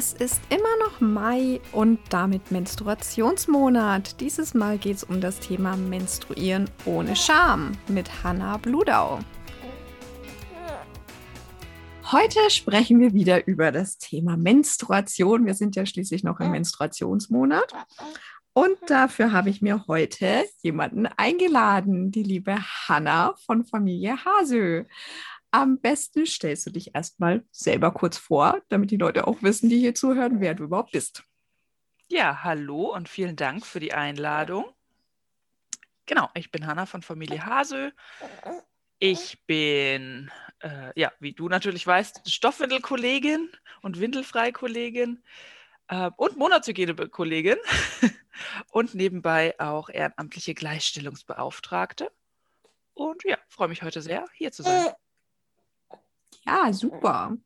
Es ist immer noch Mai und damit Menstruationsmonat. Dieses Mal geht es um das Thema Menstruieren ohne Scham mit Hanna Bludau. Heute sprechen wir wieder über das Thema Menstruation. Wir sind ja schließlich noch im Menstruationsmonat. Und dafür habe ich mir heute jemanden eingeladen, die liebe Hanna von Familie Hasö. Am besten stellst du dich erstmal selber kurz vor, damit die Leute auch wissen, die hier zuhören, wer du überhaupt bist. Ja, hallo und vielen Dank für die Einladung. Genau, ich bin Hanna von Familie Hasö. Ich bin, äh, ja, wie du natürlich weißt, Stoffwindelkollegin und Windelfrei-Kollegin äh, und Monatshygiene-Kollegin und nebenbei auch ehrenamtliche Gleichstellungsbeauftragte. Und ja, freue mich heute sehr, hier zu sein. Ja, super.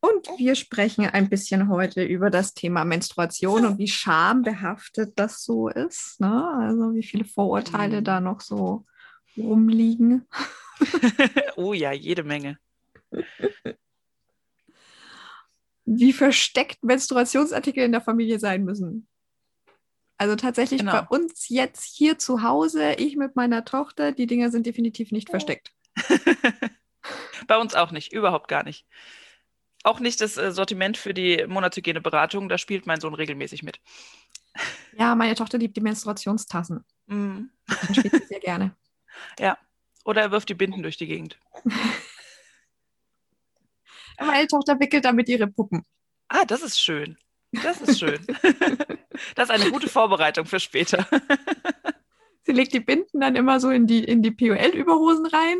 Und wir sprechen ein bisschen heute über das Thema Menstruation und wie schambehaftet das so ist. Ne? Also wie viele Vorurteile mhm. da noch so rumliegen. oh ja, jede Menge. Wie versteckt Menstruationsartikel in der Familie sein müssen. Also tatsächlich genau. bei uns jetzt hier zu Hause, ich mit meiner Tochter, die Dinger sind definitiv nicht versteckt. Bei uns auch nicht, überhaupt gar nicht. Auch nicht das äh, Sortiment für die Monatshygieneberatungen, da spielt mein Sohn regelmäßig mit. Ja, meine Tochter liebt die Menstruationstassen. Mm. Dann spielt sie sehr gerne. Ja, oder er wirft die Binden durch die Gegend. meine Tochter wickelt damit ihre Puppen. Ah, das ist schön. Das ist schön. das ist eine gute Vorbereitung für später. Sie legt die Binden dann immer so in die, in die POL-Überhosen rein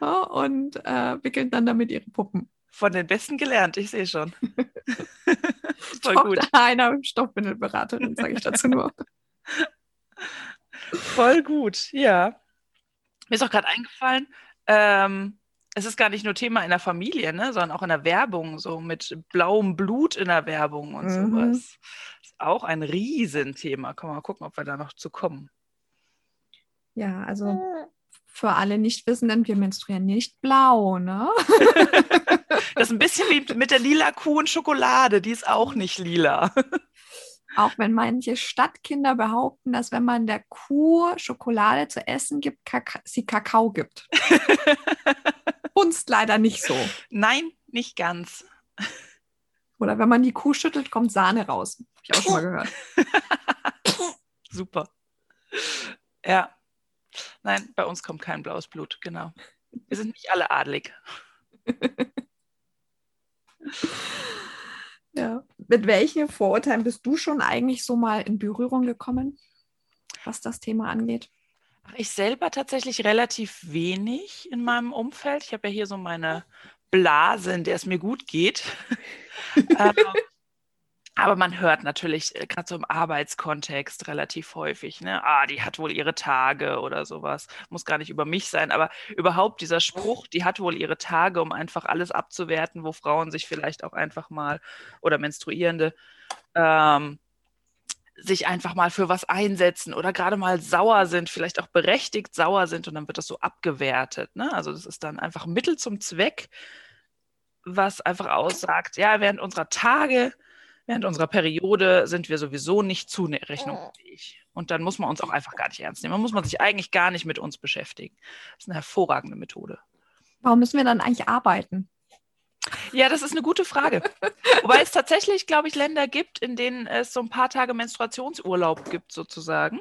und äh, wickeln dann damit ihre Puppen. Von den Besten gelernt, ich sehe schon. Voll gut. einer Stoffwindelberaterin, sage ich dazu nur. Voll gut, ja. Mir ist auch gerade eingefallen, ähm, es ist gar nicht nur Thema in der Familie, ne, sondern auch in der Werbung, so mit blauem Blut in der Werbung und mhm. sowas. Ist auch ein Riesenthema. Können wir mal gucken, ob wir da noch zu kommen. Ja, also für alle Nichtwissenden, wir menstruieren nicht blau, ne? das ist ein bisschen wie mit der lila Kuh und Schokolade, die ist auch nicht lila. Auch wenn manche Stadtkinder behaupten, dass wenn man der Kuh Schokolade zu essen gibt, Kaka sie Kakao gibt. Uns leider nicht so. Nein, nicht ganz. Oder wenn man die Kuh schüttelt, kommt Sahne raus. Habe ich auch schon mal gehört. Super. Ja, Nein, bei uns kommt kein blaues Blut, genau. Wir sind nicht alle adlig. ja. Mit welchen Vorurteilen bist du schon eigentlich so mal in Berührung gekommen, was das Thema angeht? Ich selber tatsächlich relativ wenig in meinem Umfeld. Ich habe ja hier so meine Blase, in der es mir gut geht. aber man hört natürlich äh, gerade so im Arbeitskontext relativ häufig, ne, ah, die hat wohl ihre Tage oder sowas. Muss gar nicht über mich sein, aber überhaupt dieser Spruch, die hat wohl ihre Tage, um einfach alles abzuwerten, wo Frauen sich vielleicht auch einfach mal oder Menstruierende ähm, sich einfach mal für was einsetzen oder gerade mal sauer sind, vielleicht auch berechtigt sauer sind und dann wird das so abgewertet. Ne? Also das ist dann einfach Mittel zum Zweck, was einfach aussagt, ja, während unserer Tage während unserer Periode sind wir sowieso nicht zurechnungsfähig. Und dann muss man uns auch einfach gar nicht ernst nehmen. Man muss man sich eigentlich gar nicht mit uns beschäftigen. Das ist eine hervorragende Methode. Warum müssen wir dann eigentlich arbeiten? Ja, das ist eine gute Frage. Wobei es tatsächlich, glaube ich, Länder gibt, in denen es so ein paar Tage Menstruationsurlaub gibt, sozusagen,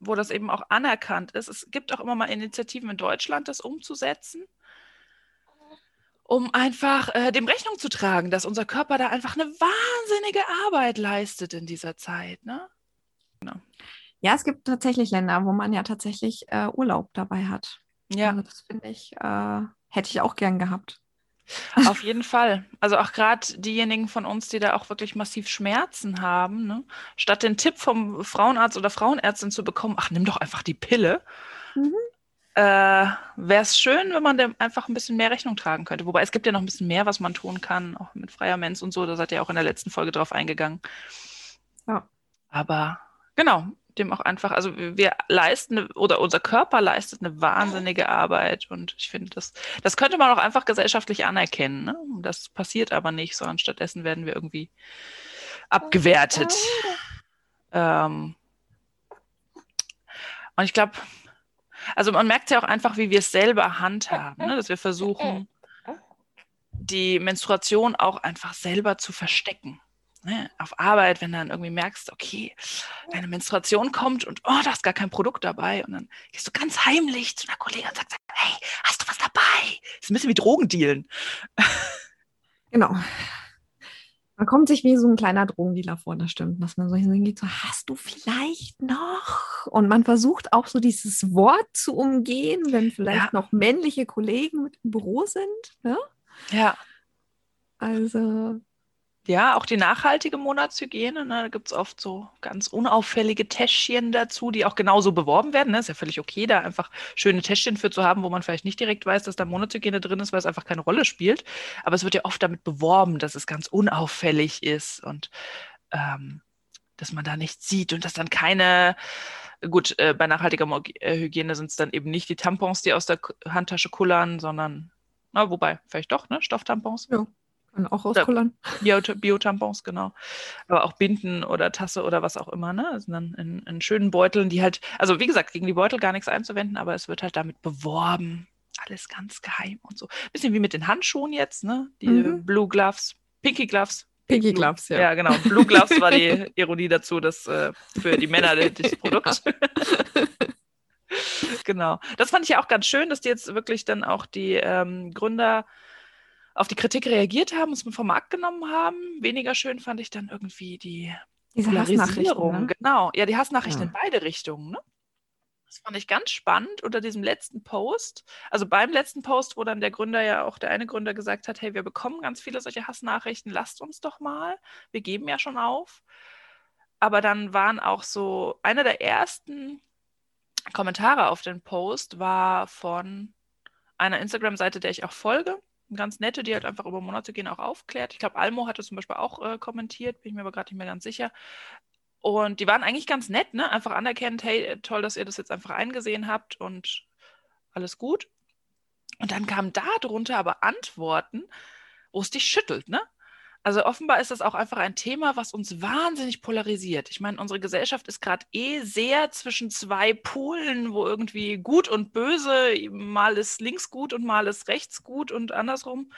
wo das eben auch anerkannt ist. Es gibt auch immer mal Initiativen in Deutschland, das umzusetzen um einfach äh, dem Rechnung zu tragen, dass unser Körper da einfach eine wahnsinnige Arbeit leistet in dieser Zeit. Ne? Genau. Ja, es gibt tatsächlich Länder, wo man ja tatsächlich äh, Urlaub dabei hat. Ja. Also das finde ich, äh, hätte ich auch gern gehabt. Auf jeden Fall. Also auch gerade diejenigen von uns, die da auch wirklich massiv Schmerzen haben, ne? statt den Tipp vom Frauenarzt oder Frauenärztin zu bekommen, ach, nimm doch einfach die Pille, mhm. Äh, wäre es schön, wenn man dem einfach ein bisschen mehr Rechnung tragen könnte. Wobei es gibt ja noch ein bisschen mehr, was man tun kann, auch mit freier Mens und so. Da seid ihr auch in der letzten Folge drauf eingegangen. Ja. Aber genau, dem auch einfach, also wir leisten oder unser Körper leistet eine wahnsinnige Arbeit und ich finde, das, das könnte man auch einfach gesellschaftlich anerkennen. Ne? Das passiert aber nicht, sondern stattdessen werden wir irgendwie abgewertet. Ähm, und ich glaube, also man merkt ja auch einfach, wie wir es selber handhaben, ne? dass wir versuchen, die Menstruation auch einfach selber zu verstecken ne, auf Arbeit, wenn dann irgendwie merkst, okay, deine Menstruation kommt und oh, da ist gar kein Produkt dabei. Und dann gehst du ganz heimlich zu einer Kollegin und sagst, hey, hast du was dabei? Das ist ein bisschen wie Drogendealen. Genau. Man kommt sich wie so ein kleiner Drogendealer vor, das stimmt, dass man so hingeht, so hast du vielleicht noch? Und man versucht auch so dieses Wort zu umgehen, wenn vielleicht ja. noch männliche Kollegen mit im Büro sind. Ne? Ja. Also ja, auch die nachhaltige Monatshygiene, ne, da gibt es oft so ganz unauffällige Täschchen dazu, die auch genauso beworben werden. Ne? Ist ja völlig okay, da einfach schöne Täschchen für zu haben, wo man vielleicht nicht direkt weiß, dass da Monatshygiene drin ist, weil es einfach keine Rolle spielt. Aber es wird ja oft damit beworben, dass es ganz unauffällig ist und ähm, dass man da nichts sieht und dass dann keine, gut, äh, bei nachhaltiger äh, Hygiene sind es dann eben nicht die Tampons, die aus der Handtasche kullern, sondern, na, wobei, vielleicht doch, ne, Stofftampons. Ja. Kann auch rauskullern. Bio-Tampons, genau. Aber auch Binden oder Tasse oder was auch immer, ne? Also dann in, in, schönen Beuteln, die halt, also wie gesagt, gegen die Beutel gar nichts einzuwenden, aber es wird halt damit beworben. Alles ganz geheim und so. Bisschen wie mit den Handschuhen jetzt, ne? Die mhm. Blue Gloves, Pinky Gloves. Pinky Gloves, ja. Ja, genau. Blue Gloves war die Ironie dazu, dass äh, für die Männer das Produkt. genau. Das fand ich ja auch ganz schön, dass die jetzt wirklich dann auch die ähm, Gründer auf die Kritik reagiert haben, es vom Markt genommen haben. Weniger schön fand ich dann irgendwie die Diese Polarisierung. Ne? Genau, ja, die Hassnachrichten ja. in beide Richtungen. Ne? Das fand ich ganz spannend unter diesem letzten Post. Also beim letzten Post, wo dann der Gründer ja auch der eine Gründer gesagt hat, hey, wir bekommen ganz viele solche Hassnachrichten, lasst uns doch mal. Wir geben ja schon auf. Aber dann waren auch so, einer der ersten Kommentare auf den Post war von einer Instagram-Seite, der ich auch folge ganz nette, die halt einfach über Monate gehen auch aufklärt. Ich glaube, Almo hatte zum Beispiel auch äh, kommentiert, bin ich mir aber gerade nicht mehr ganz sicher. Und die waren eigentlich ganz nett, ne? Einfach anerkennend, hey, toll, dass ihr das jetzt einfach eingesehen habt und alles gut. Und dann kamen da drunter aber Antworten, wo es dich schüttelt, ne? Also offenbar ist das auch einfach ein Thema, was uns wahnsinnig polarisiert. Ich meine, unsere Gesellschaft ist gerade eh sehr zwischen zwei Polen, wo irgendwie gut und böse, mal ist links gut und mal ist rechts gut und andersrum.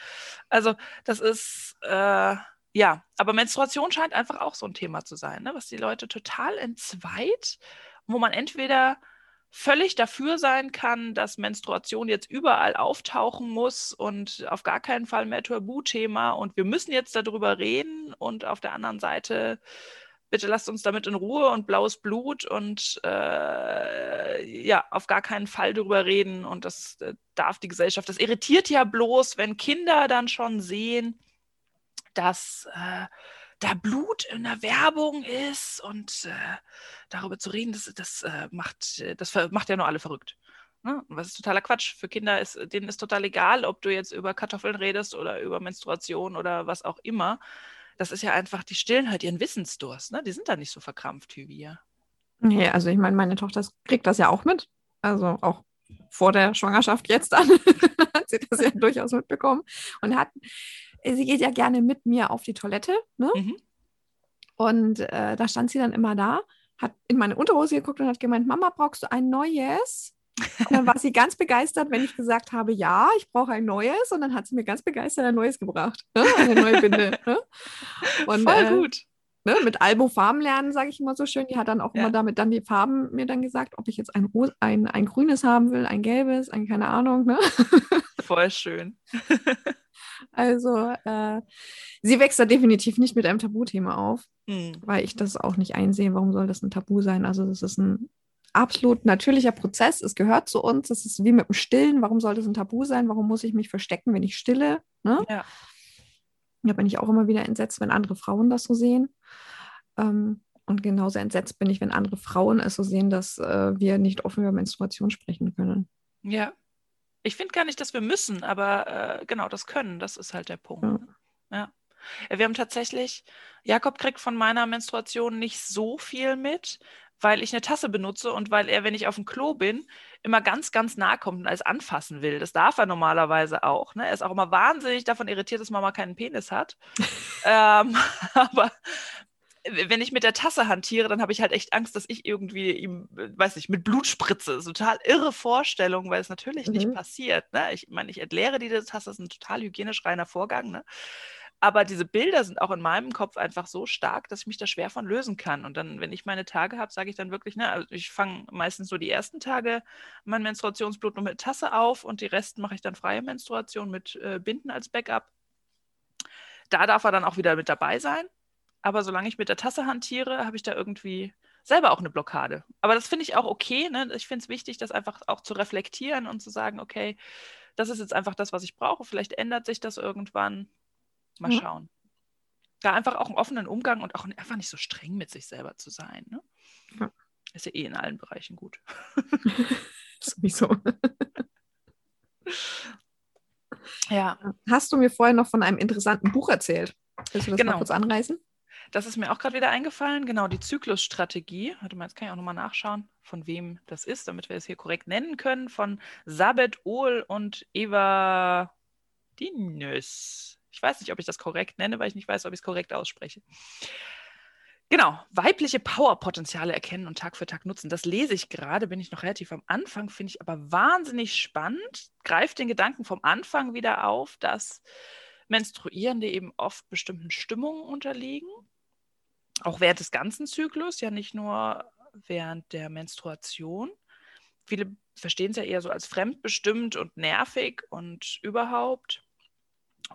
Also das ist, äh, ja, aber Menstruation scheint einfach auch so ein Thema zu sein, ne? was die Leute total entzweit, wo man entweder völlig dafür sein kann, dass Menstruation jetzt überall auftauchen muss und auf gar keinen Fall mehr Tabuthema und wir müssen jetzt darüber reden und auf der anderen Seite bitte lasst uns damit in Ruhe und blaues Blut und äh, ja, auf gar keinen Fall darüber reden und das äh, darf die Gesellschaft. Das irritiert ja bloß, wenn Kinder dann schon sehen, dass äh, da Blut in der Werbung ist und äh, darüber zu reden, das, das, äh, macht, das macht ja nur alle verrückt. Ne? Was ist totaler Quatsch. Für Kinder ist denen ist total egal, ob du jetzt über Kartoffeln redest oder über Menstruation oder was auch immer. Das ist ja einfach, die stillen halt ihren Wissensdurst. Ne? Die sind da nicht so verkrampft wie wir. Nee, also ich meine, meine Tochter kriegt das ja auch mit. Also auch vor der Schwangerschaft jetzt an hat sie das ja durchaus mitbekommen und hat sie geht ja gerne mit mir auf die Toilette. Ne? Mhm. Und äh, da stand sie dann immer da, hat in meine Unterhose geguckt und hat gemeint, Mama, brauchst du ein neues? Und dann war sie ganz begeistert, wenn ich gesagt habe, ja, ich brauche ein neues. Und dann hat sie mir ganz begeistert ein neues gebracht. Ne? Eine neue Binde. Ne? Und, Voll äh, gut. Ne, mit Albo Farben lernen, sage ich immer so schön. Die hat dann auch ja. immer damit dann die Farben mir dann gesagt, ob ich jetzt ein, ein, ein grünes haben will, ein gelbes, ein keine Ahnung. Ne? Voll schön. Also äh, sie wächst da definitiv nicht mit einem Tabuthema auf, mhm. weil ich das auch nicht einsehe. Warum soll das ein Tabu sein? Also das ist ein absolut natürlicher Prozess. Es gehört zu uns. Es ist wie mit dem Stillen. Warum soll das ein Tabu sein? Warum muss ich mich verstecken, wenn ich stille? Ne? Ja. Da bin ich auch immer wieder entsetzt, wenn andere Frauen das so sehen. Ähm, und genauso entsetzt bin ich, wenn andere Frauen es so sehen, dass äh, wir nicht offen über Menstruation sprechen können. Ja. Ich finde gar nicht, dass wir müssen, aber äh, genau, das können, das ist halt der Punkt. Ja. Ne? ja. Wir haben tatsächlich, Jakob kriegt von meiner Menstruation nicht so viel mit, weil ich eine Tasse benutze und weil er, wenn ich auf dem Klo bin, immer ganz, ganz nah kommt und alles anfassen will. Das darf er normalerweise auch. Ne? Er ist auch immer wahnsinnig davon irritiert, dass Mama keinen Penis hat. ähm, aber wenn ich mit der Tasse hantiere, dann habe ich halt echt Angst, dass ich irgendwie ihm, weiß nicht, mit Blut spritze. Total irre Vorstellung, weil es natürlich mhm. nicht passiert. Ne? Ich meine, ich entleere die Tasse, das ist ein total hygienisch reiner Vorgang. Ne? Aber diese Bilder sind auch in meinem Kopf einfach so stark, dass ich mich da schwer von lösen kann. Und dann, wenn ich meine Tage habe, sage ich dann wirklich, ne, also ich fange meistens so die ersten Tage mein Menstruationsblut nur mit Tasse auf und die Resten mache ich dann freie Menstruation mit äh, Binden als Backup. Da darf er dann auch wieder mit dabei sein. Aber solange ich mit der Tasse hantiere, habe ich da irgendwie selber auch eine Blockade. Aber das finde ich auch okay. Ne? Ich finde es wichtig, das einfach auch zu reflektieren und zu sagen, okay, das ist jetzt einfach das, was ich brauche. Vielleicht ändert sich das irgendwann. Mal ja. schauen. Da einfach auch einen offenen Umgang und auch einfach nicht so streng mit sich selber zu sein. Ne? Ja. Ist ja eh in allen Bereichen gut. Sowieso. ja. Hast du mir vorhin noch von einem interessanten Buch erzählt? Willst du das genau. mal kurz anreißen? Das ist mir auch gerade wieder eingefallen. Genau, die Zyklusstrategie. Warte mal, jetzt kann ich auch nochmal nachschauen, von wem das ist, damit wir es hier korrekt nennen können. Von Sabet Ohl und Eva Dinus. Ich weiß nicht, ob ich das korrekt nenne, weil ich nicht weiß, ob ich es korrekt ausspreche. Genau, weibliche Powerpotenziale erkennen und Tag für Tag nutzen. Das lese ich gerade, bin ich noch relativ am Anfang, finde ich aber wahnsinnig spannend. Greift den Gedanken vom Anfang wieder auf, dass Menstruierende eben oft bestimmten Stimmungen unterliegen. Auch während des ganzen Zyklus, ja nicht nur während der Menstruation. Viele verstehen es ja eher so als fremdbestimmt und nervig und überhaupt.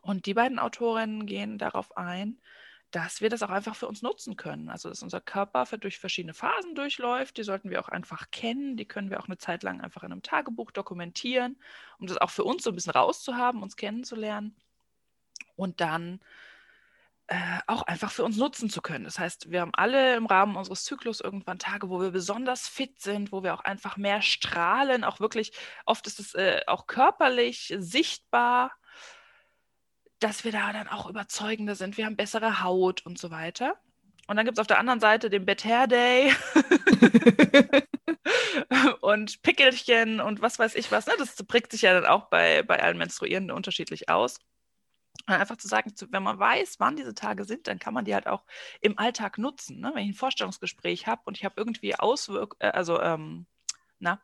Und die beiden Autorinnen gehen darauf ein, dass wir das auch einfach für uns nutzen können. Also, dass unser Körper durch verschiedene Phasen durchläuft. Die sollten wir auch einfach kennen. Die können wir auch eine Zeit lang einfach in einem Tagebuch dokumentieren, um das auch für uns so ein bisschen rauszuhaben, uns kennenzulernen. Und dann äh, auch einfach für uns nutzen zu können. Das heißt, wir haben alle im Rahmen unseres Zyklus irgendwann Tage, wo wir besonders fit sind, wo wir auch einfach mehr strahlen, auch wirklich, oft ist es äh, auch körperlich sichtbar dass wir da dann auch überzeugender sind. Wir haben bessere Haut und so weiter. Und dann gibt es auf der anderen Seite den Bad Hair Day und Pickelchen und was weiß ich was. Ne? Das prägt sich ja dann auch bei, bei allen Menstruierenden unterschiedlich aus. Und einfach zu sagen, wenn man weiß, wann diese Tage sind, dann kann man die halt auch im Alltag nutzen. Ne? Wenn ich ein Vorstellungsgespräch habe und ich habe irgendwie Auswirkungen, äh, also, ähm, na,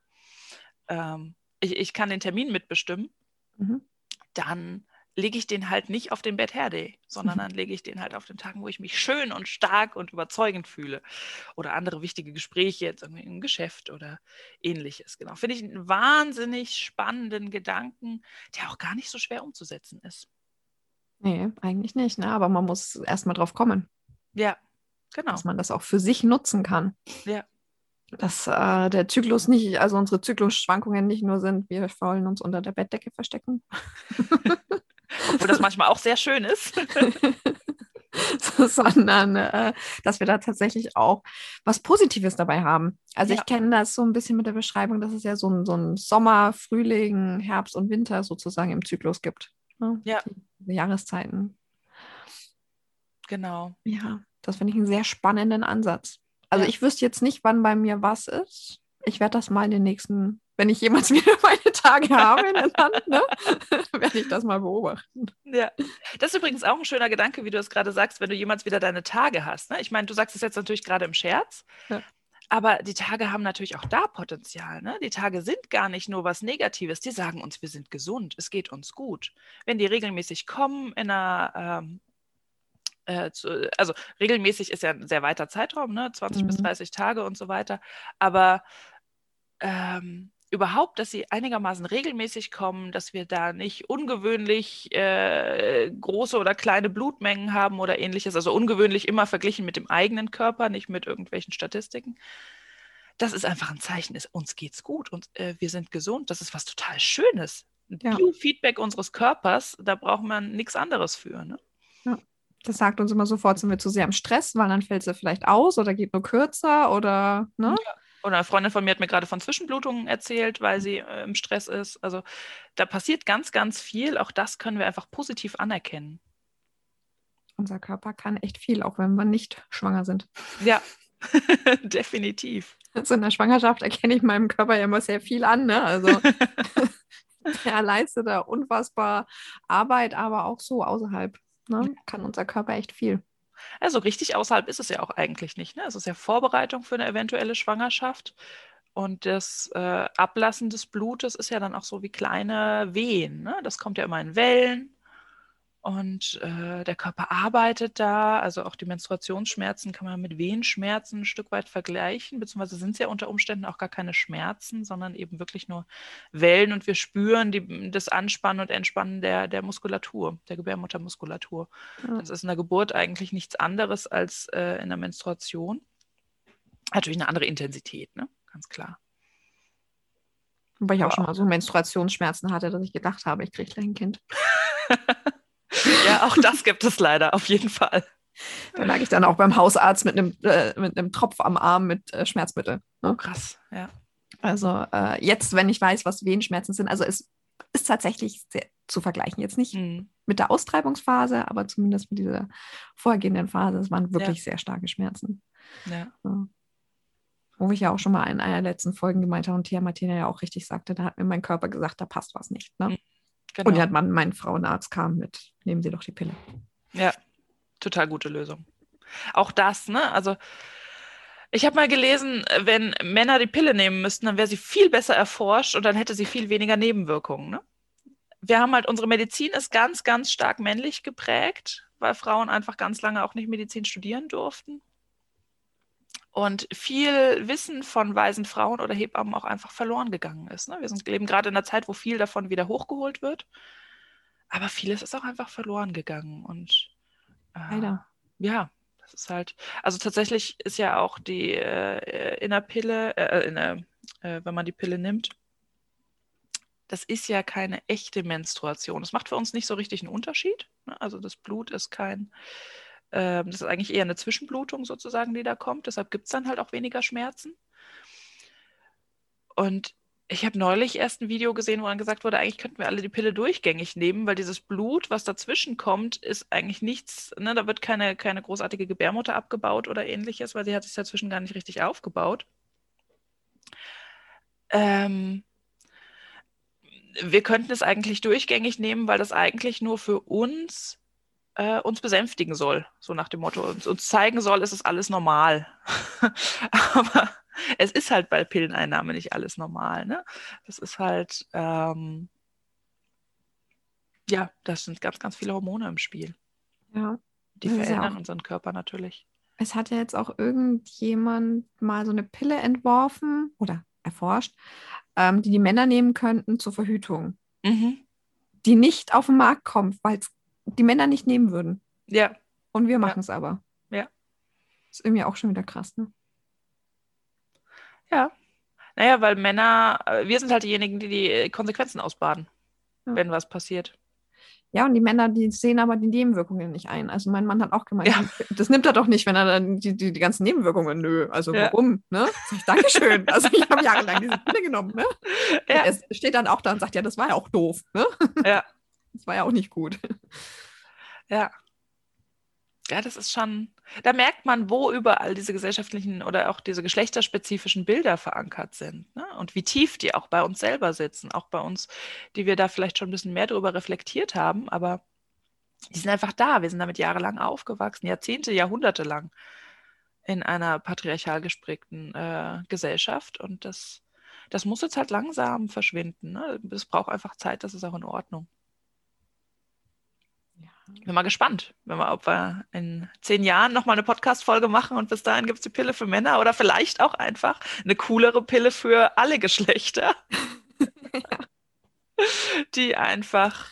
ähm, ich, ich kann den Termin mitbestimmen, mhm. dann lege ich den halt nicht auf den Bad Hair Day, sondern mhm. dann lege ich den halt auf den Tagen, wo ich mich schön und stark und überzeugend fühle. Oder andere wichtige Gespräche, jetzt irgendwie im Geschäft oder ähnliches. Genau. Finde ich einen wahnsinnig spannenden Gedanken, der auch gar nicht so schwer umzusetzen ist. Nee, eigentlich nicht, ne? aber man muss erstmal drauf kommen. Ja, genau. Dass man das auch für sich nutzen kann. Ja. Dass äh, der Zyklus nicht, also unsere Zyklusschwankungen nicht nur sind, wir wollen uns unter der Bettdecke verstecken. obwohl das manchmal auch sehr schön ist. so, sondern äh, dass wir da tatsächlich auch was Positives dabei haben. Also ja. ich kenne das so ein bisschen mit der Beschreibung, dass es ja so ein, so ein Sommer, Frühling, Herbst und Winter sozusagen im Zyklus gibt. Ne? Ja. Die Jahreszeiten. Genau. Ja, das finde ich einen sehr spannenden Ansatz. Also ja. ich wüsste jetzt nicht, wann bei mir was ist. Ich werde das mal in den nächsten wenn ich jemals wieder meine Tage habe in der Hand, ne, werde ich das mal beobachten. Ja, das ist übrigens auch ein schöner Gedanke, wie du es gerade sagst, wenn du jemals wieder deine Tage hast. Ne? Ich meine, du sagst es jetzt natürlich gerade im Scherz, ja. Aber die Tage haben natürlich auch da Potenzial. Ne? Die Tage sind gar nicht nur was Negatives, die sagen uns, wir sind gesund, es geht uns gut. Wenn die regelmäßig kommen in einer ähm, äh, also regelmäßig ist ja ein sehr weiter Zeitraum, ne? 20 mhm. bis 30 Tage und so weiter. Aber ähm, überhaupt, dass sie einigermaßen regelmäßig kommen, dass wir da nicht ungewöhnlich äh, große oder kleine Blutmengen haben oder ähnliches, also ungewöhnlich immer verglichen mit dem eigenen Körper, nicht mit irgendwelchen Statistiken. Das ist einfach ein Zeichen, ist, uns geht's gut und äh, wir sind gesund. Das ist was total Schönes. ja. Biofeedback unseres Körpers, da braucht man nichts anderes für. Ne? Ja. Das sagt uns immer sofort, sind wir zu sehr im Stress, weil dann fällt sie vielleicht aus oder geht nur kürzer oder, ne? Ja. Oder eine Freundin von mir hat mir gerade von Zwischenblutungen erzählt, weil sie äh, im Stress ist. Also da passiert ganz, ganz viel. Auch das können wir einfach positiv anerkennen. Unser Körper kann echt viel, auch wenn wir nicht schwanger sind. Ja, definitiv. Also in der Schwangerschaft erkenne ich meinem Körper ja immer sehr viel an. Ne? Also er leistet da unfassbar Arbeit, aber auch so außerhalb ne? kann unser Körper echt viel. Also richtig außerhalb ist es ja auch eigentlich nicht. Ne? Es ist ja Vorbereitung für eine eventuelle Schwangerschaft. Und das äh, Ablassen des Blutes ist ja dann auch so wie kleine Wehen. Ne? Das kommt ja immer in Wellen. Und äh, der Körper arbeitet da, also auch die Menstruationsschmerzen kann man mit Wehenschmerzen ein Stück weit vergleichen, beziehungsweise sind es ja unter Umständen auch gar keine Schmerzen, sondern eben wirklich nur Wellen und wir spüren die, das Anspannen und Entspannen der, der Muskulatur, der Gebärmuttermuskulatur. Ja. Das ist in der Geburt eigentlich nichts anderes als äh, in der Menstruation. Natürlich eine andere Intensität, ne? ganz klar. Wobei ich auch schon mal so Menstruationsschmerzen hatte, dass ich gedacht habe, ich kriege gleich ein Kind. Ja, auch das gibt es leider, auf jeden Fall. Da lag ich dann auch beim Hausarzt mit einem, äh, mit einem Tropf am Arm mit äh, Schmerzmittel. Ne? Oh, krass, ja. Also äh, jetzt, wenn ich weiß, was Wehenschmerzen sind, also es ist tatsächlich sehr zu vergleichen. Jetzt nicht mhm. mit der Austreibungsphase, aber zumindest mit dieser vorhergehenden Phase. Es waren wirklich ja. sehr starke Schmerzen. Ja. So. Wo ich ja auch schon mal in einer der letzten Folgen gemeint habe und Tia Martina ja auch richtig sagte, da hat mir mein Körper gesagt, da passt was nicht. Ne? Mhm. Genau. Und ja, mein, mein Frauenarzt kam mit, nehmen Sie doch die Pille. Ja, total gute Lösung. Auch das, ne? Also ich habe mal gelesen, wenn Männer die Pille nehmen müssten, dann wäre sie viel besser erforscht und dann hätte sie viel weniger Nebenwirkungen. Ne? Wir haben halt, unsere Medizin ist ganz, ganz stark männlich geprägt, weil Frauen einfach ganz lange auch nicht Medizin studieren durften und viel Wissen von weisen Frauen oder Hebammen auch einfach verloren gegangen ist. Ne? Wir sind, leben gerade in einer Zeit, wo viel davon wieder hochgeholt wird, aber vieles ist auch einfach verloren gegangen. Und äh, ja, das ist halt, also tatsächlich ist ja auch die äh, in der Pille, äh, in der, äh, wenn man die Pille nimmt, das ist ja keine echte Menstruation. Das macht für uns nicht so richtig einen Unterschied. Ne? Also das Blut ist kein das ist eigentlich eher eine Zwischenblutung sozusagen, die da kommt. Deshalb gibt es dann halt auch weniger Schmerzen. Und ich habe neulich erst ein Video gesehen, wo dann gesagt wurde, eigentlich könnten wir alle die Pille durchgängig nehmen, weil dieses Blut, was dazwischen kommt, ist eigentlich nichts, ne, da wird keine, keine großartige Gebärmutter abgebaut oder ähnliches, weil sie hat sich dazwischen gar nicht richtig aufgebaut. Ähm, wir könnten es eigentlich durchgängig nehmen, weil das eigentlich nur für uns äh, uns besänftigen soll, so nach dem Motto, uns, uns zeigen soll, es ist alles normal. Aber es ist halt bei Pilleneinnahme nicht alles normal. Ne? Das ist halt, ähm, ja, das sind ganz, ganz viele Hormone im Spiel. Ja. Die verändern ja unseren Körper natürlich. Es hat ja jetzt auch irgendjemand mal so eine Pille entworfen oder erforscht, ähm, die die Männer nehmen könnten zur Verhütung. Mhm. Die nicht auf den Markt kommt, weil es die Männer nicht nehmen würden. Ja. Und wir machen es ja. aber. Ja. Ist irgendwie auch schon wieder krass, ne? Ja. Naja, weil Männer, äh, wir sind halt diejenigen, die die Konsequenzen ausbaden, ja. wenn was passiert. Ja, und die Männer, die sehen aber die Nebenwirkungen nicht ein. Also mein Mann hat auch gemeint, ja. das nimmt er doch nicht, wenn er dann die, die, die ganzen Nebenwirkungen, nö. Also ja. warum? Ne? Sag ich, Dankeschön. Also ich habe jahrelang diese Pille genommen, ne? Ja. Es steht dann auch da und sagt, ja, das war ja auch doof, ne? Ja. Das war ja auch nicht gut. Ja. Ja, das ist schon, da merkt man, wo überall diese gesellschaftlichen oder auch diese geschlechterspezifischen Bilder verankert sind ne? und wie tief die auch bei uns selber sitzen, auch bei uns, die wir da vielleicht schon ein bisschen mehr darüber reflektiert haben, aber die sind einfach da. Wir sind damit jahrelang aufgewachsen, Jahrzehnte, Jahrhunderte lang in einer patriarchal gesprägten äh, Gesellschaft und das, das muss jetzt halt langsam verschwinden. Ne? Es braucht einfach Zeit, das ist auch in Ordnung. Bin mal gespannt, wenn wir, ob wir in zehn Jahren nochmal eine Podcast-Folge machen und bis dahin gibt es die Pille für Männer oder vielleicht auch einfach eine coolere Pille für alle Geschlechter, die einfach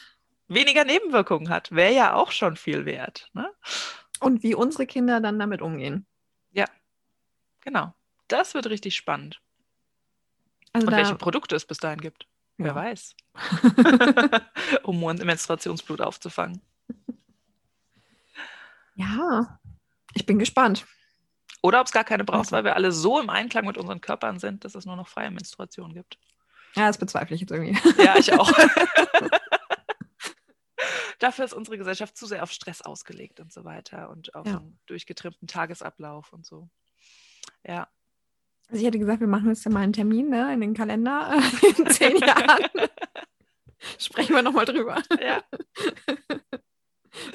weniger Nebenwirkungen hat. Wäre ja auch schon viel wert. Ne? Und wie unsere Kinder dann damit umgehen. Ja, genau. Das wird richtig spannend. Also und welche Produkte es bis dahin gibt. Wer weiß. um Menstruationsblut aufzufangen. Ja, ich bin gespannt. Oder ob es gar keine braucht, weil wir alle so im Einklang mit unseren Körpern sind, dass es nur noch freie Menstruation gibt. Ja, das bezweifle ich jetzt irgendwie. Ja, ich auch. Dafür ist unsere Gesellschaft zu sehr auf Stress ausgelegt und so weiter und auf ja. einen durchgetrimmten Tagesablauf und so. Ja. Also ich hätte gesagt, wir machen jetzt ja mal einen Termin ne, in den Kalender in zehn Jahren. Sprechen wir nochmal drüber. Ja.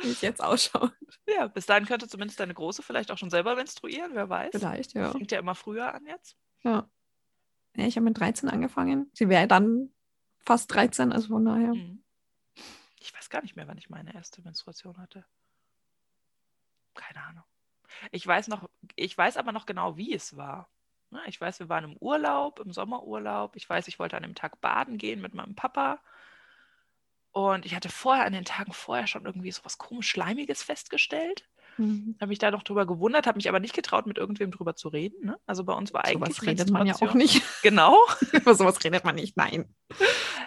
Wie es jetzt ausschaut. Ja, bis dahin könnte zumindest deine Große vielleicht auch schon selber menstruieren, wer weiß. Vielleicht, ja. Fängt ja immer früher an jetzt. Ja. ja ich habe mit 13 angefangen. Sie wäre dann fast 13, also von daher. Mhm. Ich weiß gar nicht mehr, wann ich meine erste Menstruation hatte. Keine Ahnung. Ich weiß noch, ich weiß aber noch genau, wie es war. Ich weiß, wir waren im Urlaub, im Sommerurlaub. Ich weiß, ich wollte an dem Tag baden gehen mit meinem Papa. Und ich hatte vorher, an den Tagen vorher schon irgendwie so was komisch Schleimiges festgestellt. Mhm. Habe mich da noch drüber gewundert, habe mich aber nicht getraut, mit irgendwem drüber zu reden. Ne? Also bei uns war eigentlich. Sowas redet man ja auch nicht. Genau. Über sowas redet man nicht, nein.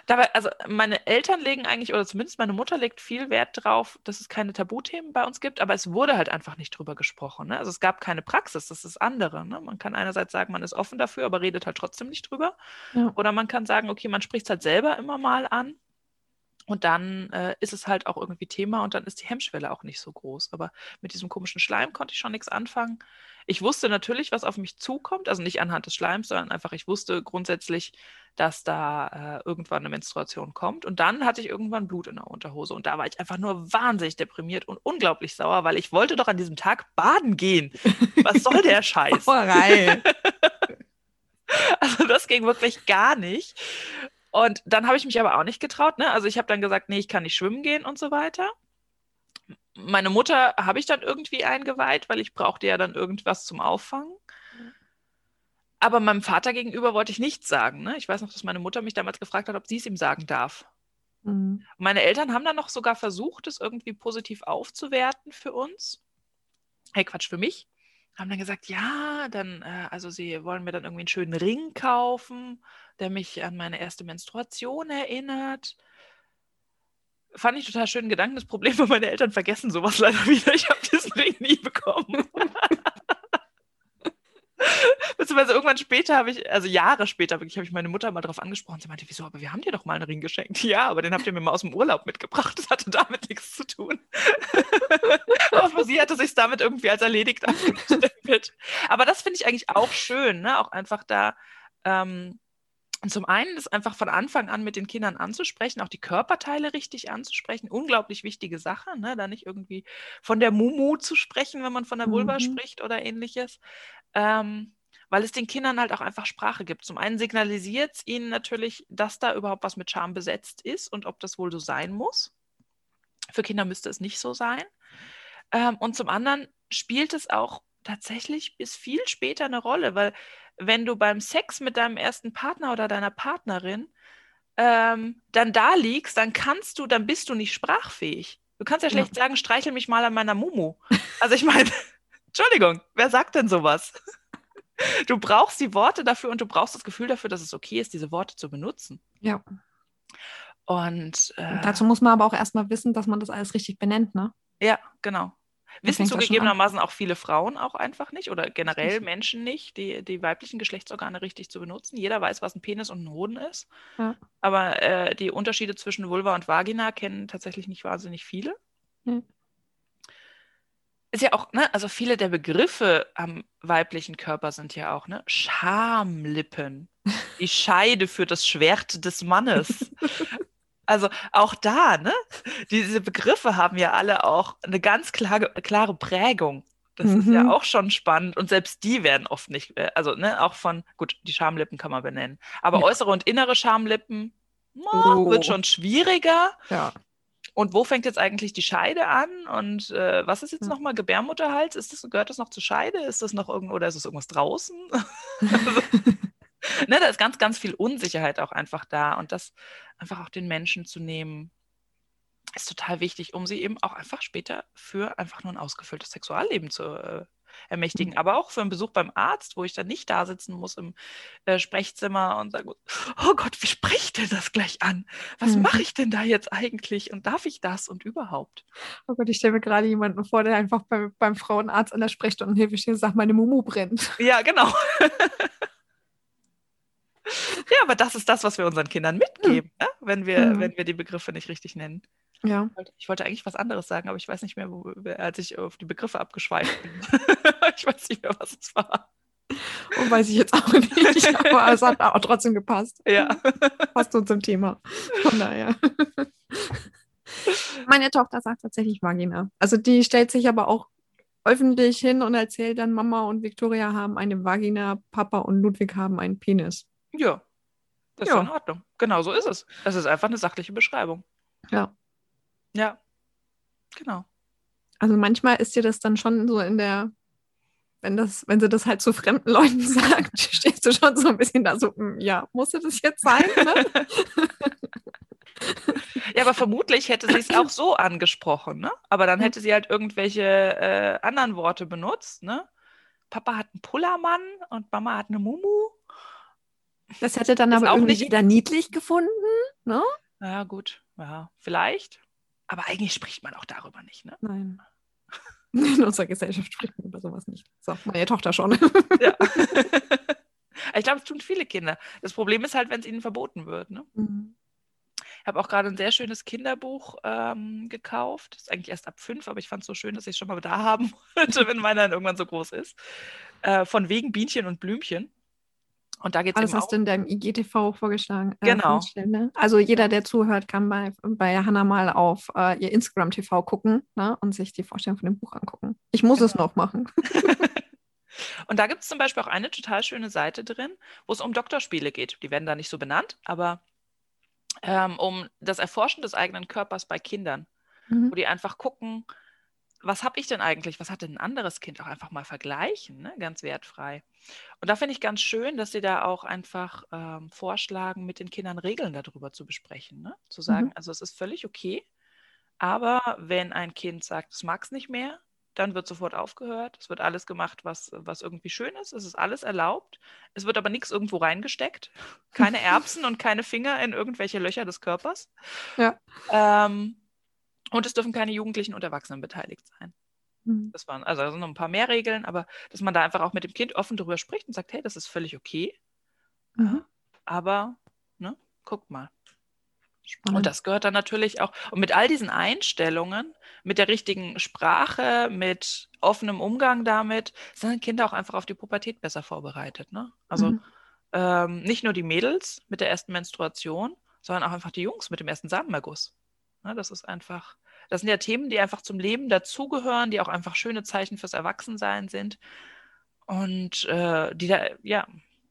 Dabei, also meine Eltern legen eigentlich, oder zumindest meine Mutter legt viel Wert drauf, dass es keine Tabuthemen bei uns gibt, aber es wurde halt einfach nicht drüber gesprochen. Ne? Also es gab keine Praxis, das ist andere. Ne? Man kann einerseits sagen, man ist offen dafür, aber redet halt trotzdem nicht drüber. Ja. Oder man kann sagen, okay, man spricht es halt selber immer mal an und dann äh, ist es halt auch irgendwie Thema und dann ist die Hemmschwelle auch nicht so groß. Aber mit diesem komischen Schleim konnte ich schon nichts anfangen. Ich wusste natürlich, was auf mich zukommt, also nicht anhand des Schleims, sondern einfach, ich wusste grundsätzlich, dass da äh, irgendwann eine Menstruation kommt. Und dann hatte ich irgendwann Blut in der Unterhose. Und da war ich einfach nur wahnsinnig deprimiert und unglaublich sauer, weil ich wollte doch an diesem Tag baden gehen. Was soll der Scheiß? also das ging wirklich gar nicht. Und dann habe ich mich aber auch nicht getraut. Ne? Also ich habe dann gesagt, nee, ich kann nicht schwimmen gehen und so weiter. Meine Mutter habe ich dann irgendwie eingeweiht, weil ich brauchte ja dann irgendwas zum Auffangen. Aber meinem Vater gegenüber wollte ich nichts sagen. Ne? Ich weiß noch, dass meine Mutter mich damals gefragt hat, ob sie es ihm sagen darf. Mhm. Meine Eltern haben dann noch sogar versucht, es irgendwie positiv aufzuwerten für uns. Hey, Quatsch, für mich. Haben dann gesagt, ja, dann, äh, also sie wollen mir dann irgendwie einen schönen Ring kaufen der mich an meine erste Menstruation erinnert. Fand ich total schönen Gedanken. Das Problem war, meine Eltern vergessen sowas leider wieder. Ich habe diesen Ring nie bekommen. Beziehungsweise irgendwann später habe ich, also Jahre später wirklich, habe ich meine Mutter mal darauf angesprochen. Sie meinte, wieso, aber wir haben dir doch mal einen Ring geschenkt. Ja, aber den habt ihr mir mal aus dem Urlaub mitgebracht. Das hatte damit nichts zu tun. aber für sie hatte sich damit irgendwie als erledigt angestempelt. Aber das finde ich eigentlich auch schön, ne? Auch einfach da ähm, und zum einen ist einfach von Anfang an mit den Kindern anzusprechen, auch die Körperteile richtig anzusprechen. Unglaublich wichtige Sache, ne? da nicht irgendwie von der Mumu zu sprechen, wenn man von der Vulva mhm. spricht oder ähnliches. Ähm, weil es den Kindern halt auch einfach Sprache gibt. Zum einen signalisiert es ihnen natürlich, dass da überhaupt was mit Scham besetzt ist und ob das wohl so sein muss. Für Kinder müsste es nicht so sein. Ähm, und zum anderen spielt es auch tatsächlich bis viel später eine Rolle, weil wenn du beim Sex mit deinem ersten Partner oder deiner Partnerin ähm, dann da liegst, dann kannst du, dann bist du nicht sprachfähig. Du kannst ja schlecht ja. sagen, streichel mich mal an meiner Mumu. Also ich meine, Entschuldigung, wer sagt denn sowas? Du brauchst die Worte dafür und du brauchst das Gefühl dafür, dass es okay ist, diese Worte zu benutzen. Ja. Und, äh, und dazu muss man aber auch erstmal wissen, dass man das alles richtig benennt, ne? Ja, genau. Wissen zugegebenermaßen auch viele Frauen auch einfach nicht oder generell Menschen nicht, die, die weiblichen Geschlechtsorgane richtig zu benutzen. Jeder weiß, was ein Penis und ein Hoden ist. Ja. Aber äh, die Unterschiede zwischen Vulva und Vagina kennen tatsächlich nicht wahnsinnig viele. Hm. Ist ja auch, ne, also viele der Begriffe am weiblichen Körper sind ja auch, ne, Schamlippen, die Scheide für das Schwert des Mannes, Also auch da, ne? Diese Begriffe haben ja alle auch eine ganz klare, klare Prägung. Das mhm. ist ja mhm. auch schon spannend. Und selbst die werden oft nicht, äh, also ne, auch von, gut, die Schamlippen kann man benennen. Aber ja. äußere und innere Schamlippen oh, wird schon schwieriger. Ja. Und wo fängt jetzt eigentlich die Scheide an? Und äh, was ist jetzt nochmal Gebärmutterhals? Ist das, gehört das noch zur Scheide? Ist das noch irgendwo oder ist es irgendwas draußen? also, ne, da ist ganz, ganz viel Unsicherheit auch einfach da. Und das einfach auch den Menschen zu nehmen, ist total wichtig, um sie eben auch einfach später für einfach nur ein ausgefülltes Sexualleben zu, äh, ermächtigen. Mhm. Aber auch für einen Besuch beim Arzt, wo ich dann nicht da sitzen muss im äh, Sprechzimmer und sage, oh Gott, wie spricht denn das gleich an? Was mhm. mache ich denn da jetzt eigentlich? Und darf ich das und überhaupt? Oh Gott, ich stelle mir gerade jemanden vor, der einfach bei, beim Frauenarzt an der Sprechstunde hilft steht und sagt, meine Mumu brennt. Ja, genau. ja, aber das ist das, was wir unseren Kindern mitgeben, mhm. ne? wenn, wir, mhm. wenn wir die Begriffe nicht richtig nennen. Ja. Ich wollte eigentlich was anderes sagen, aber ich weiß nicht mehr, wo, als ich auf die Begriffe abgeschweift bin. ich weiß nicht mehr, was es war. Und weiß ich jetzt auch nicht, aber es hat auch trotzdem gepasst. Ja. Passt so zum Thema. Von daher. Meine Tochter sagt tatsächlich Vagina. Also die stellt sich aber auch öffentlich hin und erzählt dann, Mama und Victoria haben eine Vagina, Papa und Ludwig haben einen Penis. Ja, das ja. ist in Ordnung. Genau so ist es. Es ist einfach eine sachliche Beschreibung. Ja. Ja, genau. Also manchmal ist dir das dann schon so in der, wenn das, wenn sie das halt zu fremden Leuten sagt, stehst du schon so ein bisschen da so, hm, ja, musste das jetzt sein? Ne? ja, aber vermutlich hätte sie es auch so angesprochen, ne? Aber dann hätte sie halt irgendwelche äh, anderen Worte benutzt, ne? Papa hat einen Pullermann und Mama hat eine Mumu. Das hätte dann aber auch nicht jeder niedlich gefunden, ne? Ja, gut. Ja, vielleicht. Aber eigentlich spricht man auch darüber nicht, ne? Nein. In unserer Gesellschaft spricht man über sowas nicht. So, meine Tochter schon. ja. ich glaube, es tun viele Kinder. Das Problem ist halt, wenn es ihnen verboten wird. Ne? Mhm. Ich habe auch gerade ein sehr schönes Kinderbuch ähm, gekauft. Das ist eigentlich erst ab fünf, aber ich fand es so schön, dass ich es schon mal da haben wollte, wenn meiner dann irgendwann so groß ist. Äh, von wegen Bienchen und Blümchen. Und da geht es Das hast du in deinem IGTV vorgeschlagen. Äh, genau. Ne? Also jeder, der zuhört, kann bei, bei Hannah mal auf äh, ihr Instagram-TV gucken ne? und sich die Vorstellung von dem Buch angucken. Ich muss genau. es noch machen. und da gibt es zum Beispiel auch eine total schöne Seite drin, wo es um Doktorspiele geht. Die werden da nicht so benannt, aber ähm, um das Erforschen des eigenen Körpers bei Kindern, mhm. wo die einfach gucken, was habe ich denn eigentlich, was hat denn ein anderes Kind auch einfach mal vergleichen, ne? ganz wertfrei. Und da finde ich ganz schön, dass sie da auch einfach ähm, vorschlagen, mit den Kindern Regeln darüber zu besprechen. Ne? Zu sagen, mhm. also es ist völlig okay, aber wenn ein Kind sagt, es mag es nicht mehr, dann wird sofort aufgehört. Es wird alles gemacht, was, was irgendwie schön ist. Es ist alles erlaubt. Es wird aber nichts irgendwo reingesteckt. Keine Erbsen und keine Finger in irgendwelche Löcher des Körpers. Ja. Ähm, und es dürfen keine Jugendlichen und Erwachsenen beteiligt sein. Mhm. Das waren also sind noch ein paar mehr Regeln, aber dass man da einfach auch mit dem Kind offen darüber spricht und sagt, hey, das ist völlig okay. Mhm. Aber, ne, guckt mal. Spannend. Und das gehört dann natürlich auch, und mit all diesen Einstellungen, mit der richtigen Sprache, mit offenem Umgang damit, sind Kinder auch einfach auf die Pubertät besser vorbereitet. Ne? Also mhm. ähm, nicht nur die Mädels mit der ersten Menstruation, sondern auch einfach die Jungs mit dem ersten Samenerguss. Ne? Das ist einfach, das sind ja Themen, die einfach zum Leben dazugehören, die auch einfach schöne Zeichen fürs Erwachsensein sind und äh, die da, ja,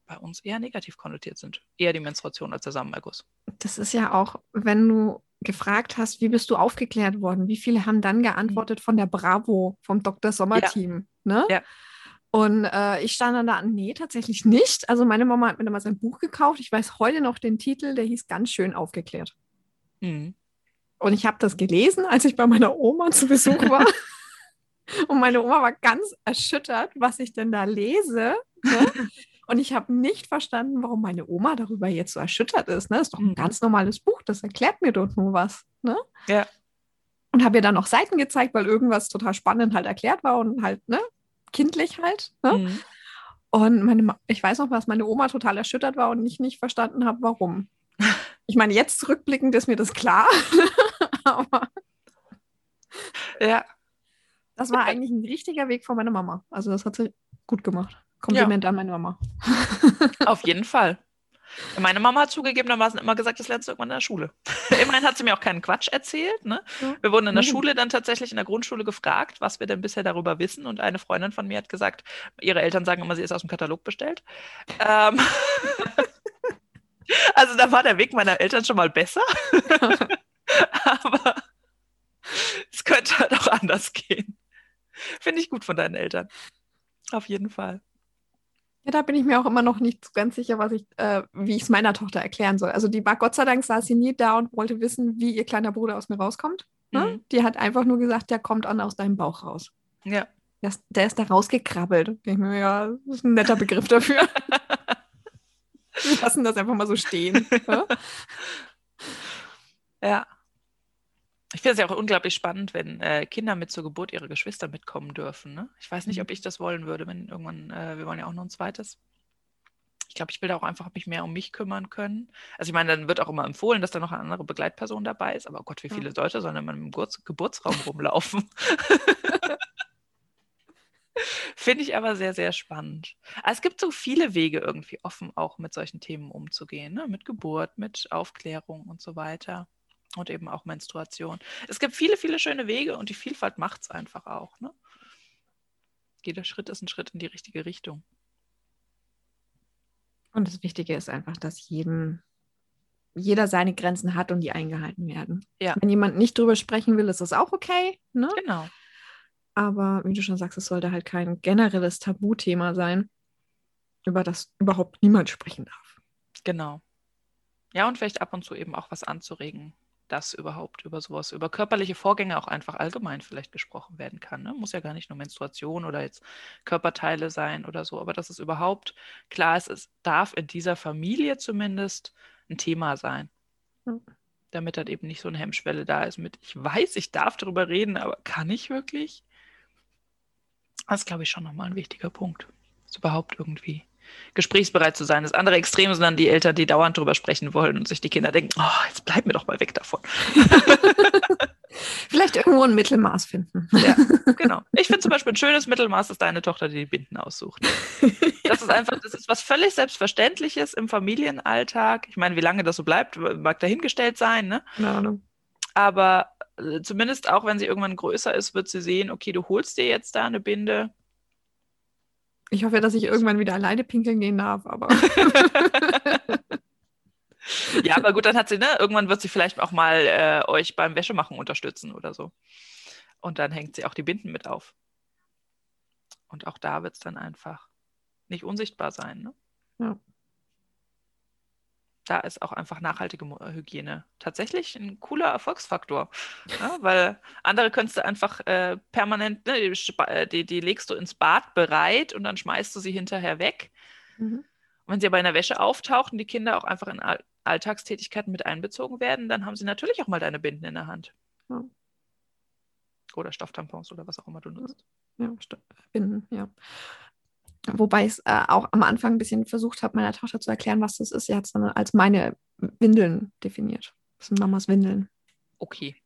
bei uns eher negativ konnotiert sind. Eher die Menstruation als der Samenerguss. Das ist ja auch, wenn du gefragt hast, wie bist du aufgeklärt worden? Wie viele haben dann geantwortet von der Bravo, vom Dr. Sommer-Team? Ja. Ne? ja. Und äh, ich stand dann da, nee, tatsächlich nicht. Also meine Mama hat mir damals ein Buch gekauft. Ich weiß heute noch den Titel, der hieß ganz schön aufgeklärt. Mhm. Und ich habe das gelesen, als ich bei meiner Oma zu Besuch war. Und meine Oma war ganz erschüttert, was ich denn da lese. Ne? Und ich habe nicht verstanden, warum meine Oma darüber jetzt so erschüttert ist. Ne? Das ist doch ein mhm. ganz normales Buch, das erklärt mir doch nur was. Ne? Ja. Und habe ihr dann noch Seiten gezeigt, weil irgendwas total spannend halt erklärt war und halt, ne, kindlich halt. Ne? Mhm. Und meine, ich weiß noch, was meine Oma total erschüttert war und ich nicht verstanden habe, warum. Ich meine, jetzt zurückblickend ist mir das klar. Aber ja. Das war eigentlich ein richtiger Weg von meiner Mama. Also das hat sie gut gemacht. Kompliment ja. an meine Mama. Auf jeden Fall. Meine Mama hat zugegebenermaßen immer gesagt, das lernst du irgendwann in der Schule. Immerhin hat sie mir auch keinen Quatsch erzählt. Ne? Ja. Wir wurden in der mhm. Schule dann tatsächlich in der Grundschule gefragt, was wir denn bisher darüber wissen. Und eine Freundin von mir hat gesagt, ihre Eltern sagen immer, sie ist aus dem Katalog bestellt. Ähm also da war der Weg meiner Eltern schon mal besser. Aber es könnte halt auch anders gehen. Finde ich gut von deinen Eltern. Auf jeden Fall. Ja, da bin ich mir auch immer noch nicht ganz sicher, was ich, äh, wie ich es meiner Tochter erklären soll. Also die war Gott sei Dank saß sie nie da und wollte wissen, wie ihr kleiner Bruder aus mir rauskommt. Ne? Mhm. Die hat einfach nur gesagt, der kommt an aus deinem Bauch raus. Ja. Der ist, der ist da rausgekrabbelt. Ich mir, ja, das ist ein netter Begriff dafür. Wir lassen das einfach mal so stehen. Ja. ja. Ich finde es ja auch unglaublich spannend, wenn äh, Kinder mit zur Geburt ihrer Geschwister mitkommen dürfen. Ne? Ich weiß nicht, ob ich das wollen würde, wenn irgendwann, äh, wir wollen ja auch noch ein zweites. Ich glaube, ich will da auch einfach mich mehr um mich kümmern können. Also ich meine, dann wird auch immer empfohlen, dass da noch eine andere Begleitperson dabei ist. Aber oh Gott, wie viele Leute sollen in meinem Geburtsraum rumlaufen? Finde ich aber sehr, sehr spannend. es gibt so viele Wege irgendwie offen, auch mit solchen Themen umzugehen. Ne? Mit Geburt, mit Aufklärung und so weiter und eben auch Menstruation. Es gibt viele, viele schöne Wege und die Vielfalt macht es einfach auch. Ne? Jeder Schritt ist ein Schritt in die richtige Richtung. Und das Wichtige ist einfach, dass jedem, jeder seine Grenzen hat und die eingehalten werden. Ja. Wenn jemand nicht drüber sprechen will, ist das auch okay. Ne? Genau. Aber wie du schon sagst, es sollte halt kein generelles Tabuthema sein, über das überhaupt niemand sprechen darf. Genau. Ja, und vielleicht ab und zu eben auch was anzuregen, dass überhaupt über sowas, über körperliche Vorgänge auch einfach allgemein vielleicht gesprochen werden kann. Ne? Muss ja gar nicht nur Menstruation oder jetzt Körperteile sein oder so, aber dass es überhaupt klar ist, es darf in dieser Familie zumindest ein Thema sein. Mhm. Damit dann eben nicht so eine Hemmschwelle da ist mit, ich weiß, ich darf darüber reden, aber kann ich wirklich? Das ist, glaube ich, schon nochmal ein wichtiger Punkt. Ist überhaupt irgendwie gesprächsbereit zu sein. Das andere Extrem sind dann die Eltern, die dauernd drüber sprechen wollen und sich die Kinder denken, oh, jetzt bleib mir doch mal weg davon. Vielleicht irgendwo ein Mittelmaß finden. Ja, genau. Ich finde zum Beispiel ein schönes Mittelmaß, dass deine Tochter die Binden aussucht. Das ist einfach, das ist was völlig Selbstverständliches im Familienalltag. Ich meine, wie lange das so bleibt, mag dahingestellt sein, ne? Ahnung. Aber äh, zumindest auch, wenn sie irgendwann größer ist, wird sie sehen, okay, du holst dir jetzt da eine Binde ich hoffe, dass ich irgendwann wieder alleine pinkeln gehen darf, aber. ja, aber gut, dann hat sie, ne, irgendwann wird sie vielleicht auch mal äh, euch beim Wäschemachen unterstützen oder so. Und dann hängt sie auch die Binden mit auf. Und auch da wird es dann einfach nicht unsichtbar sein. Ne? Ja da ist auch einfach nachhaltige äh, Hygiene tatsächlich ein cooler Erfolgsfaktor. Ja, weil andere könntest du einfach äh, permanent, ne, die, äh, die, die, legst du ins Bad bereit und dann schmeißt du sie hinterher weg. Mhm. Und wenn sie aber in der Wäsche auftauchen, die Kinder auch einfach in All Alltagstätigkeiten mit einbezogen werden, dann haben sie natürlich auch mal deine Binden in der Hand. Ja. Oder Stofftampons oder was auch immer du nutzt. Ja, Binden, ja. Wobei ich es äh, auch am Anfang ein bisschen versucht habe, meiner Tochter zu erklären, was das ist. Sie hat es dann als meine Windeln definiert. Das sind Mamas Windeln. Okay.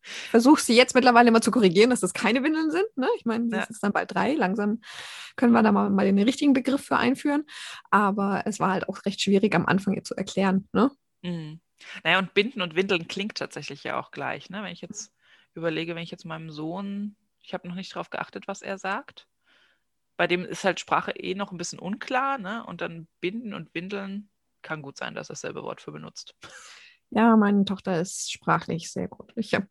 Versuche sie jetzt mittlerweile immer zu korrigieren, dass das keine Windeln sind. Ne? Ich meine, das ja. ist dann bald drei. Langsam können wir da mal, mal den richtigen Begriff für einführen. Aber es war halt auch recht schwierig am Anfang ihr zu erklären. Ne? Mhm. Naja, und Binden und Windeln klingt tatsächlich ja auch gleich. Ne? Wenn ich jetzt überlege, wenn ich jetzt meinem Sohn, ich habe noch nicht darauf geachtet, was er sagt bei dem ist halt Sprache eh noch ein bisschen unklar, ne? Und dann binden und windeln kann gut sein, dass er dasselbe Wort für benutzt. Ja, meine Tochter ist sprachlich sehr gut. Ich habe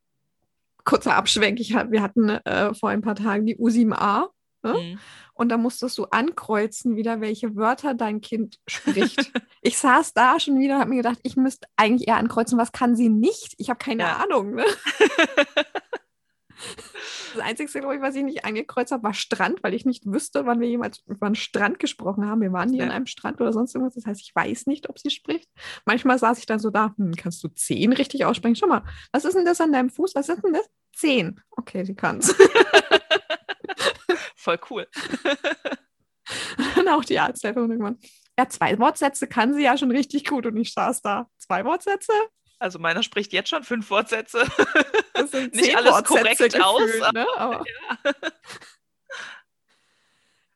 kurzer Abschwenk. Ich wir hatten äh, vor ein paar Tagen die U7a. Ne? Mhm. Und da musstest du ankreuzen, wieder welche Wörter dein Kind spricht. ich saß da schon wieder und habe mir gedacht, ich müsste eigentlich eher ankreuzen, was kann sie nicht? Ich habe keine ja. Ahnung. Ne? Das Einzige, glaube ich, was ich nicht angekreuzt habe, war Strand, weil ich nicht wüsste, wann wir jemals über einen Strand gesprochen haben. Wir waren nie ja. an einem Strand oder sonst irgendwas. Das heißt, ich weiß nicht, ob sie spricht. Manchmal saß ich dann so da, hm, kannst du zehn richtig aussprechen? Schau mal, was ist denn das an deinem Fuß? Was ist denn das? Zehn. Okay, sie kann es. Voll cool. Dann auch die Arzthelferin irgendwann. Ja, zwei Wortsätze kann sie ja schon richtig gut und ich saß da. Zwei Wortsätze? Also meiner spricht jetzt schon fünf Wortsätze. Das sind Nicht alles Wortsätze korrekt gefühlt, aus. Ne? Aber,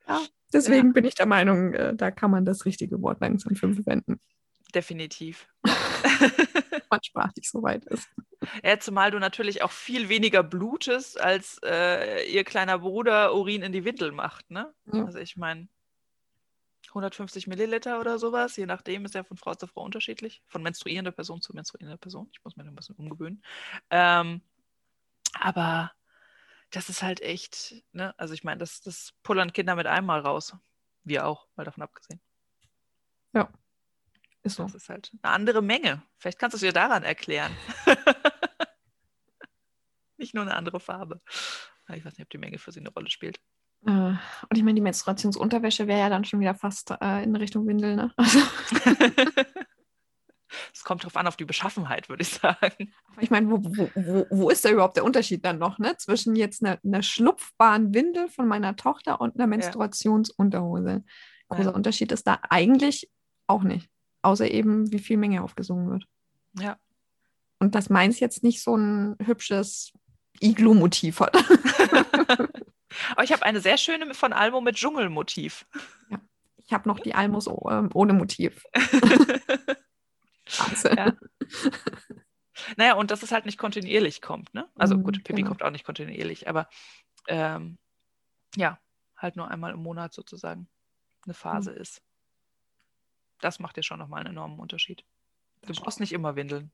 ja. ja. deswegen ja. bin ich der Meinung, äh, da kann man das richtige Wort langsam für verwenden. Definitiv. Man sprachlich so weit ist. Ja, zumal du natürlich auch viel weniger blutest, als äh, ihr kleiner Bruder Urin in die Windel macht. Ne? Ja. Also ich meine, 150 Milliliter oder sowas, je nachdem, ist ja von Frau zu Frau unterschiedlich, von menstruierender Person zu menstruierender Person. Ich muss mir ein bisschen umgewöhnen. Ähm, aber das ist halt echt, ne? also ich meine, das, das pullern Kinder mit einmal raus. Wir auch, mal davon abgesehen. Ja, ist so. Das ist halt eine andere Menge. Vielleicht kannst du es dir daran erklären. Nicht nur eine andere Farbe. Ich weiß nicht, ob die Menge für sie eine Rolle spielt. Äh, und ich meine, die Menstruationsunterwäsche wäre ja dann schon wieder fast äh, in Richtung Windel, ne? Also, Es kommt drauf an, auf die Beschaffenheit, würde ich sagen. aber ich meine, wo, wo, wo, wo ist da überhaupt der Unterschied dann noch, ne? Zwischen jetzt einer, einer schlupfbaren Windel von meiner Tochter und einer Menstruationsunterhose. Großer Ja. Unterschied ist da eigentlich auch nicht. Außer eben, wie viel Menge aufgesungen wird. Ja. Und dass meins jetzt nicht so ein hübsches Iglu-Motiv hat. Aber ich habe eine sehr schöne von Almo mit Dschungelmotiv. Ich habe noch die Almos ähm, ohne Motiv. Ja. Naja, und dass es halt nicht kontinuierlich kommt, ne? Also Mhm, gut, Pipi genau. kommt auch nicht kontinuierlich, aber ähm, ja, halt nur einmal im Monat sozusagen eine Phase Mhm. ist. Das macht ja schon nochmal einen enormen Unterschied. Du brauchst nicht immer Windeln.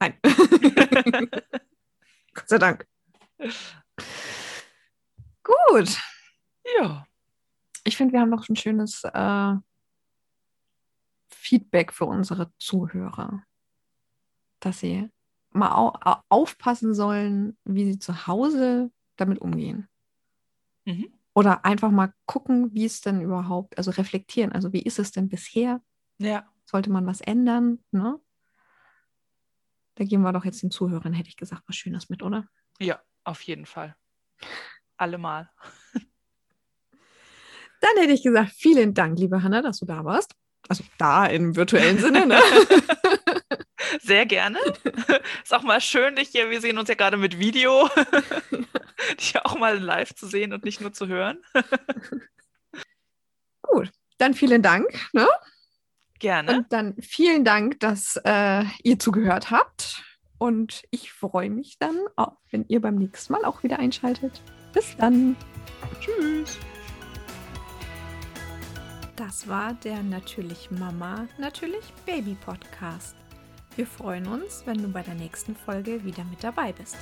Nein. Gott sei Dank. Gut. Ja. Ich finde, wir haben noch ein schönes äh, Feedback für unsere Zuhörer, dass sie mal au au- aufpassen sollen, wie sie zu Hause damit umgehen. Mhm. Oder einfach mal gucken, wie es denn überhaupt, also reflektieren, also wie ist es denn bisher? Ja. Sollte man was ändern? Ne? Da geben wir doch jetzt den Zuhörern, hätte ich gesagt, was Schönes mit, oder? Ja, auf jeden Fall. Allemal. Dann hätte ich gesagt, vielen Dank, liebe Hanna, dass du da warst. Also da im virtuellen Sinne, ne? Sehr gerne. Ist auch mal schön, dich hier, wir sehen uns ja gerade mit Video, dich auch mal live zu sehen und nicht nur zu hören. Gut, dann vielen Dank. Ne? Gerne. Und dann vielen Dank, dass äh, ihr zugehört habt. Und ich freue mich dann, auch, wenn ihr beim nächsten Mal auch wieder einschaltet. Bis dann. Tschüss. Das war der Natürlich Mama, Natürlich Baby Podcast. Wir freuen uns, wenn du bei der nächsten Folge wieder mit dabei bist.